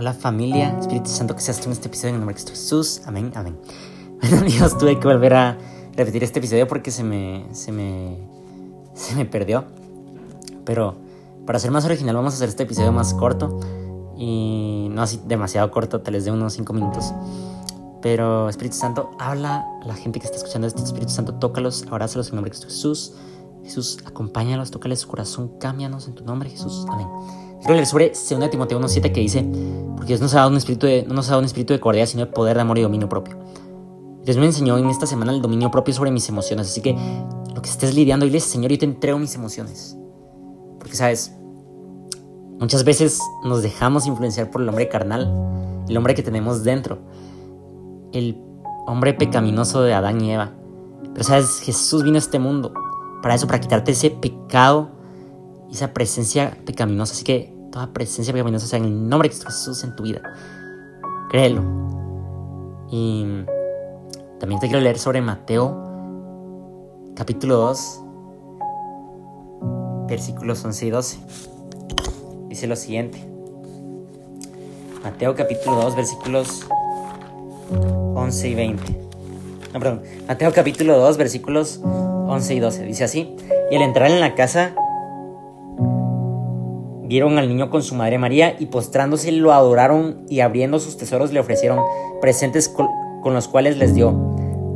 Hola familia, Espíritu Santo, que seas tú en este episodio en el nombre de Jesús. Amén, amén. Bueno amigos, tuve que volver a repetir este episodio porque se me, se me, se me perdió. Pero para ser más original vamos a hacer este episodio más corto. Y no así demasiado corto, tal vez de unos 5 minutos. Pero Espíritu Santo, habla a la gente que está escuchando este Espíritu Santo, tócalos, abrázalos en el nombre de Cristo Jesús. Jesús, acompáñalos, tócales su corazón, cámbianos en tu nombre, Jesús. Amén. Quiero leer sobre 2 Timoteo 1.7 que dice, porque Dios nos ha dado un espíritu de, no nos ha dado un espíritu de cordea, sino de poder, de amor y dominio propio. Dios me enseñó en esta semana el dominio propio sobre mis emociones, así que lo que estés lidiando, dile, Señor, yo te entrego mis emociones. Porque, ¿sabes? Muchas veces nos dejamos influenciar por el hombre carnal, el hombre que tenemos dentro, el hombre pecaminoso de Adán y Eva. Pero, ¿sabes? Jesús vino a este mundo para eso, para quitarte ese pecado y esa presencia pecaminosa. Así que toda presencia pecaminosa sea en el nombre de Jesús en tu vida. Créelo. Y también te quiero leer sobre Mateo, capítulo 2, versículos 11 y 12. Dice lo siguiente. Mateo capítulo 2, versículos 11 y 20. No, perdón. Mateo capítulo 2, versículos 11 y 12. Dice así. Y al entrar en la casa, vieron al niño con su madre María y postrándose lo adoraron y abriendo sus tesoros le ofrecieron presentes con, los cuales les dio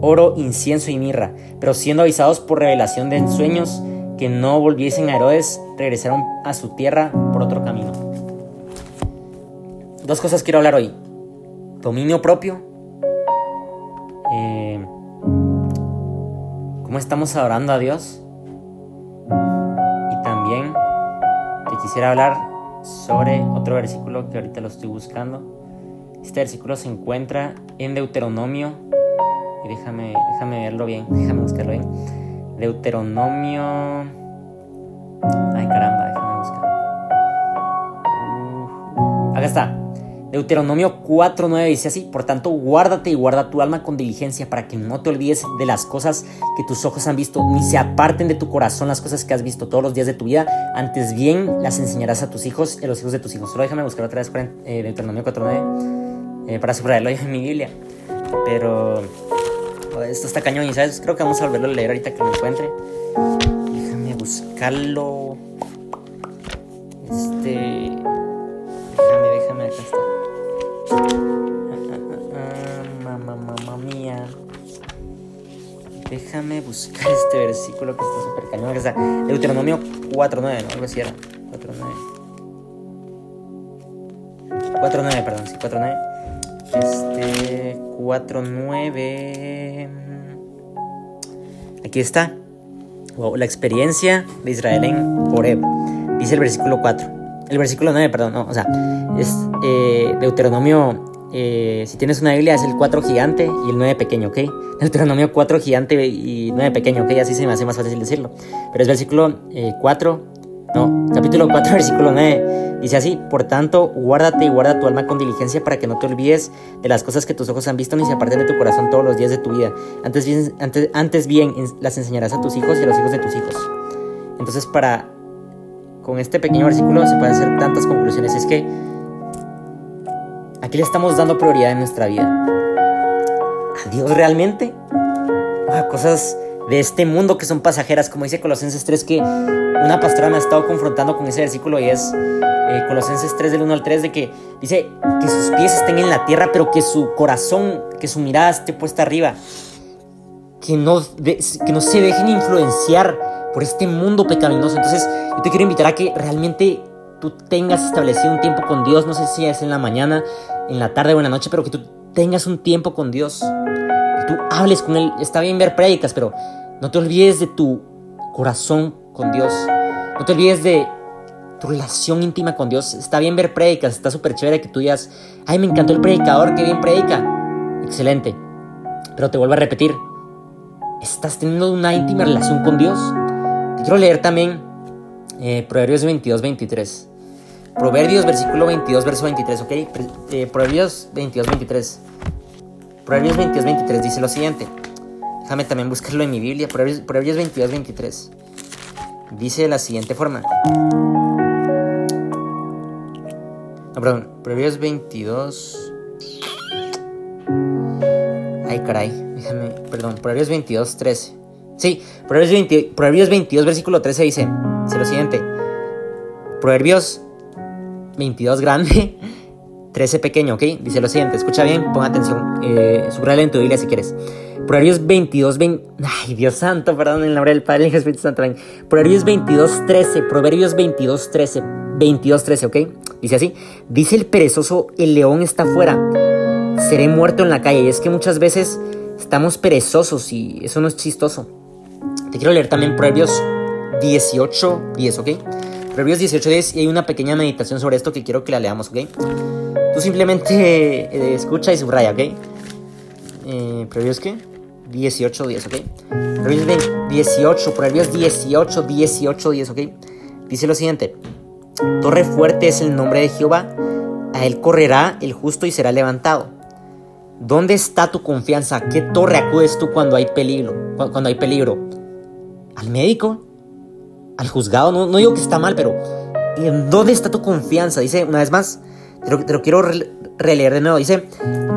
oro, incienso y mirra. Pero siendo avisados por revelación de ensueños que no volviesen a Herodes, regresaron a su tierra por otro camino. Dos cosas quiero hablar hoy. Dominio propio. Eh, ¿Cómo estamos adorando a Dios? Quisiera hablar sobre otro versículo que ahorita lo estoy buscando. Este versículo se encuentra en Deuteronomio. Y déjame, déjame verlo bien, déjame buscarlo bien. Deuteronomio. Ay, caramba, déjame buscar. acá está. Deuteronomio 4.9 dice así, por tanto guárdate y guarda tu alma con diligencia para que no te olvides de las cosas que tus ojos han visto, ni se aparten de tu corazón las cosas que has visto todos los días de tu vida, antes bien las enseñarás a tus hijos y a los hijos de tus hijos. Solo déjame buscar otra vez eh, Deuteronomio 4.9 eh, para subrayarlo en mi Biblia. Pero esto está cañón y sabes, creo que vamos a volverlo a leer ahorita que lo encuentre. Déjame buscarlo. Este... Déjame, déjame, acá está. Mamá, mamá mía. Déjame buscar este versículo que está súper cañón. Que está Deuteronomio 4.9, ¿no? Algo así era. 4.9. 4.9, perdón, sí, 4.9. Este. 4.9. Aquí está. Wow, la experiencia de Israel en Horeb. Dice el versículo 4 el versículo 9, perdón, no, o sea, es eh, Deuteronomio, eh, si tienes una Biblia es el 4 gigante y el 9 pequeño, ¿ok? Deuteronomio 4 gigante y 9 pequeño, ¿ok? Así se me hace más fácil decirlo. Pero es versículo 4, eh, no, capítulo 4, versículo 9. Dice así, por tanto, guárdate y guarda tu alma con diligencia para que no te olvides de las cosas que tus ojos han visto ni se aparten de tu corazón todos los días de tu vida. Antes bien, antes, antes bien las enseñarás a tus hijos y a los hijos de tus hijos. Entonces, para con este pequeño versículo se pueden hacer tantas conclusiones. Es que aquí le estamos dando prioridad en nuestra vida. ¿A Dios realmente? a cosas de este mundo que son pasajeras, como dice Colosenses 3, que una pastora me ha estado confrontando con ese versículo y es eh, Colosenses 3 del 1 al 3, de que dice que sus pies estén en la tierra, pero que su corazón, que su mirada esté puesta arriba. Que no, que no se dejen influenciar por este mundo pecaminoso. Entonces, yo te quiero invitar a que realmente tú tengas establecido un tiempo con Dios. No sé si es en la mañana, en la tarde o en la noche, pero que tú tengas un tiempo con Dios. Que tú hables con Él. Está bien ver prédicas, pero no te olvides de tu corazón con Dios. No te olvides de tu relación íntima con Dios. Está bien ver prédicas, está súper chévere que tú digas, ay, me encantó el predicador, qué bien predica. Excelente. Pero te vuelvo a repetir, ¿estás teniendo una íntima relación con Dios? Quiero leer también eh, Proverbios 22, 23. Proverbios, versículo 22, verso 23, ¿ok? Eh, Proverbios 22, 23. Proverbios 22, 23 dice lo siguiente. Déjame también buscarlo en mi Biblia. Proverbios, Proverbios 22, 23. Dice de la siguiente forma. No, perdón, Proverbios 22. Ay, caray, déjame, perdón, Proverbios 22, 13. Sí, Proverbios, 20, Proverbios 22, versículo 13 dice, dice lo siguiente. Proverbios 22 grande, 13 pequeño, ¿ok? Dice lo siguiente, escucha bien, pon atención, eh, en tu Biblia si quieres. Proverbios 22, 20, ay Dios santo, perdón, en el nombre del Padre y del Espíritu Santo. Proverbios 22, 13, Proverbios 22, 13, 22, 13, ¿ok? Dice así, dice el perezoso, el león está afuera, seré muerto en la calle. Y es que muchas veces estamos perezosos y eso no es chistoso. Te quiero leer también Proverbios 18, 10, ¿ok? Proverbios 18, 10 y hay una pequeña meditación sobre esto que quiero que la leamos, ¿ok? Tú simplemente eh, escucha y subraya, ¿ok? Eh, ¿Proverbios qué? 18, 10, ¿ok? Proverbios 18, Proverbios 18, 18, 10, ¿ok? Dice lo siguiente. Torre fuerte es el nombre de Jehová, a él correrá el justo y será levantado. ¿Dónde está tu confianza? ¿A qué torre acudes tú cuando hay peligro? Cuando hay peligro? ¿Al médico? ¿Al juzgado? No, no digo que está mal, pero ¿dónde está tu confianza? Dice una vez más, te lo, te lo quiero releer de nuevo. Dice,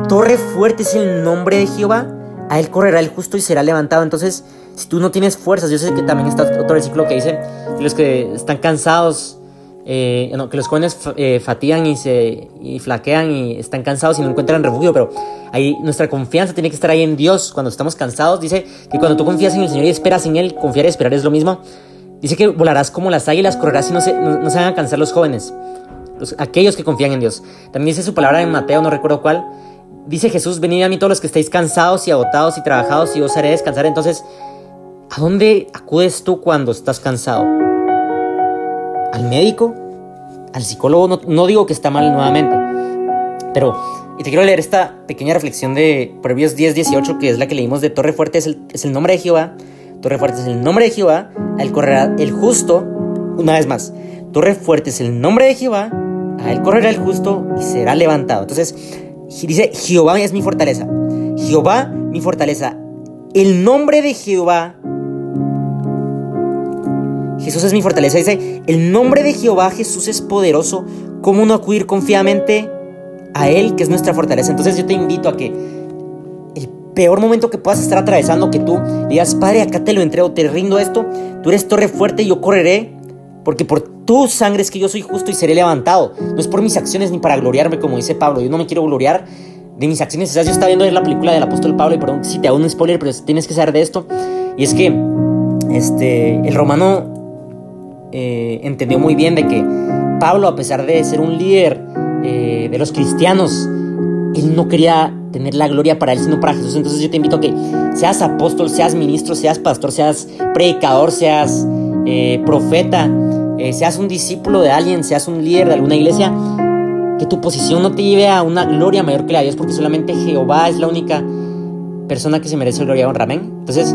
torre fuerte es el nombre de Jehová, a él correrá el justo y será levantado. Entonces, si tú no tienes fuerzas, yo sé que también está otro versículo que dice, los que están cansados, eh, que los jóvenes eh, fatigan y se y flaquean y están cansados y no encuentran refugio, pero ahí nuestra confianza tiene que estar ahí en Dios. Cuando estamos cansados, dice que cuando tú confías en el Señor y esperas en Él, confiar y esperar es lo mismo. Dice que volarás como las águilas, correrás y no se, no, se van a cansar los jóvenes, los, aquellos que confían en Dios. También dice su palabra en Mateo, no recuerdo cuál. Dice Jesús, venid a mí todos los que estáis cansados y agotados y trabajados y os haré descansar. Entonces, ¿a dónde acudes tú cuando estás cansado? ¿Al médico? ¿Al psicólogo? No, digo que está mal nuevamente, pero y te quiero leer esta pequeña reflexión de Proverbios 10, 18, que es la que leímos de Torre Fuerte, es el, es el nombre de Jehová. Torre Fuerte es el nombre de Jehová, a él correrá el justo, una vez más. Torre Fuerte es el nombre de Jehová, a él correrá el justo y será levantado. Entonces, dice, Jehová es mi fortaleza. Jehová, mi fortaleza. El nombre de Jehová Jesús es mi fortaleza. Dice, el nombre de Jehová Jesús es poderoso. ¿Cómo no acudir confiadamente a Él, que es nuestra fortaleza? Entonces yo te invito a que el peor momento que puedas estar atravesando, que tú digas, Padre, acá te lo entrego, te rindo esto, tú eres torre fuerte y yo correré, porque por tu sangre es que yo soy justo y seré levantado. No es por mis acciones ni para gloriarme, como dice Pablo. Yo no me quiero gloriar de mis acciones. O sea, yo estaba viendo la película del apóstol Pablo y perdón si te hago un spoiler, pero tienes que saber de esto. Y es que este, el romano eh, entendió muy bien de que Pablo, a pesar de ser un líder eh, de los cristianos, él no quería tener la gloria para él, sino para Jesús. Entonces yo te invito a que seas apóstol, seas ministro, seas pastor, seas predicador, seas eh, profeta, seas un discípulo de alguien, seas un líder de alguna iglesia, que tu posición no te lleve a una gloria mayor que la de Dios, porque solamente Jehová es la única persona que se merece gloria y honra. Amén. Entonces,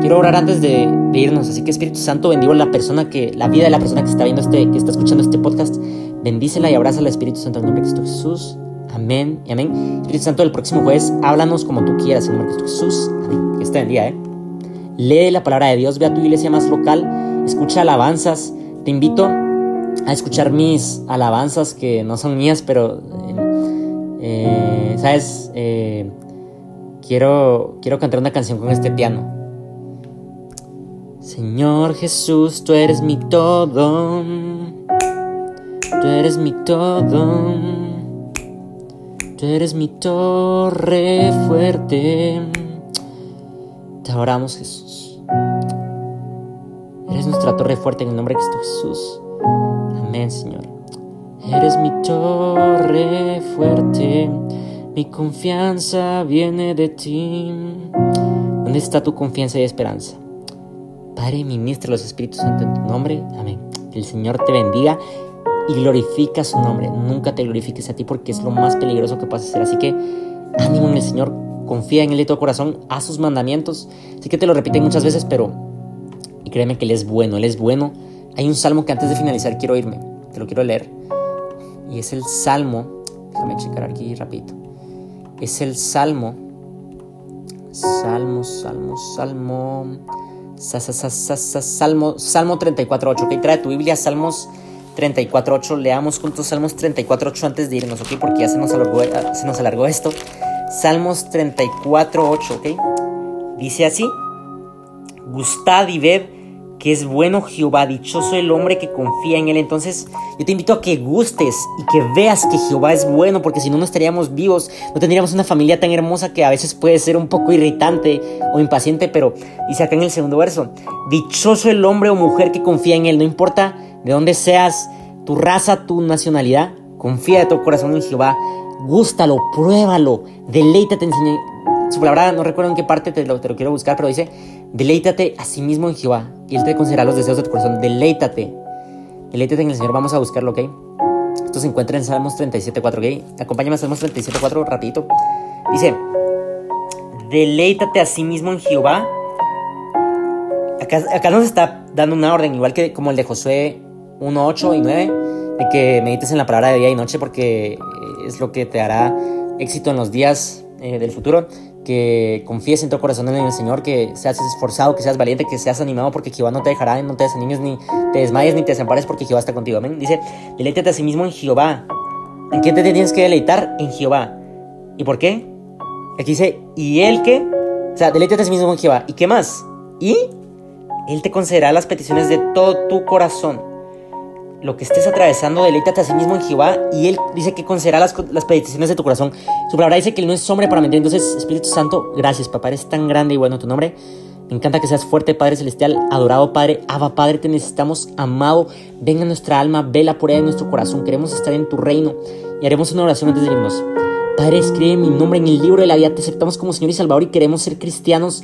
Quiero orar antes de, irnos, así que Espíritu Santo bendigo la persona que, la vida de la persona que está viendo este, que está escuchando este podcast. Bendícela y abraza al Espíritu Santo en nombre de Cristo Jesús. Amén y amén. Espíritu Santo, el próximo jueves, háblanos como tú quieras en nombre de Cristo Jesús. Amén. Que esté bendiga, ¿eh? Lee la palabra de Dios, ve a tu iglesia más local, escucha alabanzas. Te invito a escuchar mis alabanzas que no son mías, pero, eh, ¿sabes? Eh, quiero, quiero cantar una canción con este piano. Señor Jesús, tú eres mi todo. Tú eres mi todo. Tú eres mi torre fuerte. Te adoramos, Jesús. Eres nuestra torre fuerte en el nombre de Cristo Jesús. Amén, Señor. Eres mi torre fuerte. Mi confianza viene de ti. ¿Dónde está tu confianza y esperanza? Padre, ministra los Espíritus Santos en tu nombre. Amén. El Señor te bendiga y glorifica su nombre. Nunca te glorifiques a ti porque es lo más peligroso que puedes hacer. Así que ánimo en el Señor, confía en Él de tu corazón, haz sus mandamientos. Así que te lo repiten muchas veces, pero y créeme que Él es bueno, Él es bueno. Hay un salmo que antes de finalizar quiero irme, te lo quiero leer. Y es el salmo, déjame checar aquí rapidito. Es el salmo, salmo, salmo, salmo. Salmo, Salmo 34.8. Que trae tu Biblia, Salmos 34.8. Leamos juntos Salmos 34.8 antes de irnos, ¿ok? Porque ya se nos alargó, alargó esto. Salmos 34.8, ¿ok? Dice así, gustad y ved que es bueno Jehová, dichoso el hombre que confía en él. Entonces yo te invito a que gustes y que veas que Jehová es bueno, porque si no, no estaríamos vivos, no tendríamos una familia tan hermosa que a veces puede ser un poco irritante o impaciente, pero dice acá en el segundo verso, dichoso el hombre o mujer que confía en él, no importa de dónde seas, tu raza, tu nacionalidad, confía de tu corazón en Jehová, gústalo, pruébalo, deleítate en su palabra, no recuerdo en qué parte te lo, te lo quiero buscar, pero dice, deleítate a sí mismo en Jehová y Él te concederá los deseos de tu corazón. Deleítate. Deleítate en el Señor. Vamos a buscarlo, ¿ok? Esto se encuentra en Salmos 37.4, ¿ok? Acompáñame a Salmos 37.4 rapidito. Dice, deleítate a sí mismo en Jehová. Acá, acá nos está dando una orden, igual que como el de Josué 1.8 y 9, de que medites en la palabra de día y noche porque es lo que te hará éxito en los días eh, del futuro que confíes en tu corazón en el Señor, que seas esforzado, que seas valiente, que seas animado, porque Jehová no te dejará, no te desanimes, ni te desmayes, ni te desampares, porque Jehová está contigo. Amén. Dice, deleítate a sí mismo en Jehová. ¿En qué te tienes que deleitar? En Jehová. ¿Y por qué? Aquí dice, ¿y él qué? O sea, deleítate a sí mismo en Jehová. ¿Y qué más? Y él te concederá las peticiones de todo tu corazón lo que estés atravesando, deleítate a sí mismo en Jehová y Él dice que concederá las, las peticiones de tu corazón. Su palabra dice que Él no es hombre para mentir. Entonces, Espíritu Santo, gracias, papá, eres tan grande y bueno tu nombre. Me encanta que seas fuerte, Padre Celestial, adorado Padre, Abba Padre, te necesitamos, amado. Venga nuestra alma, vela por ella de nuestro corazón. Queremos estar en tu reino y haremos una oración antes de irnos. Padre, escribe mi nombre en el libro de la vida. Te aceptamos como Señor y Salvador y queremos ser cristianos.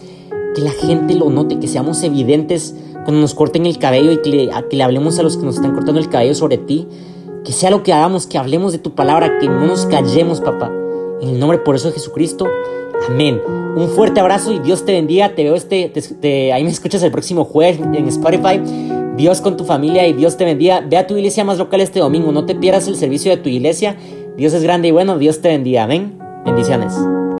Que la gente lo note, que seamos evidentes cuando nos corten el cabello y que le, que le hablemos a los que nos están cortando el cabello sobre ti. Que sea lo que hagamos, que hablemos de tu palabra, que no nos callemos, papá. En el nombre por eso de Jesucristo. Amén. Un fuerte abrazo y Dios te bendiga. Te veo este, ahí me escuchas el próximo jueves en Spotify. Dios con tu familia y Dios te bendiga. Ve a tu iglesia más local este domingo. No te pierdas el servicio de tu iglesia. Dios es grande y bueno. Dios te bendiga. Amén. Bendiciones.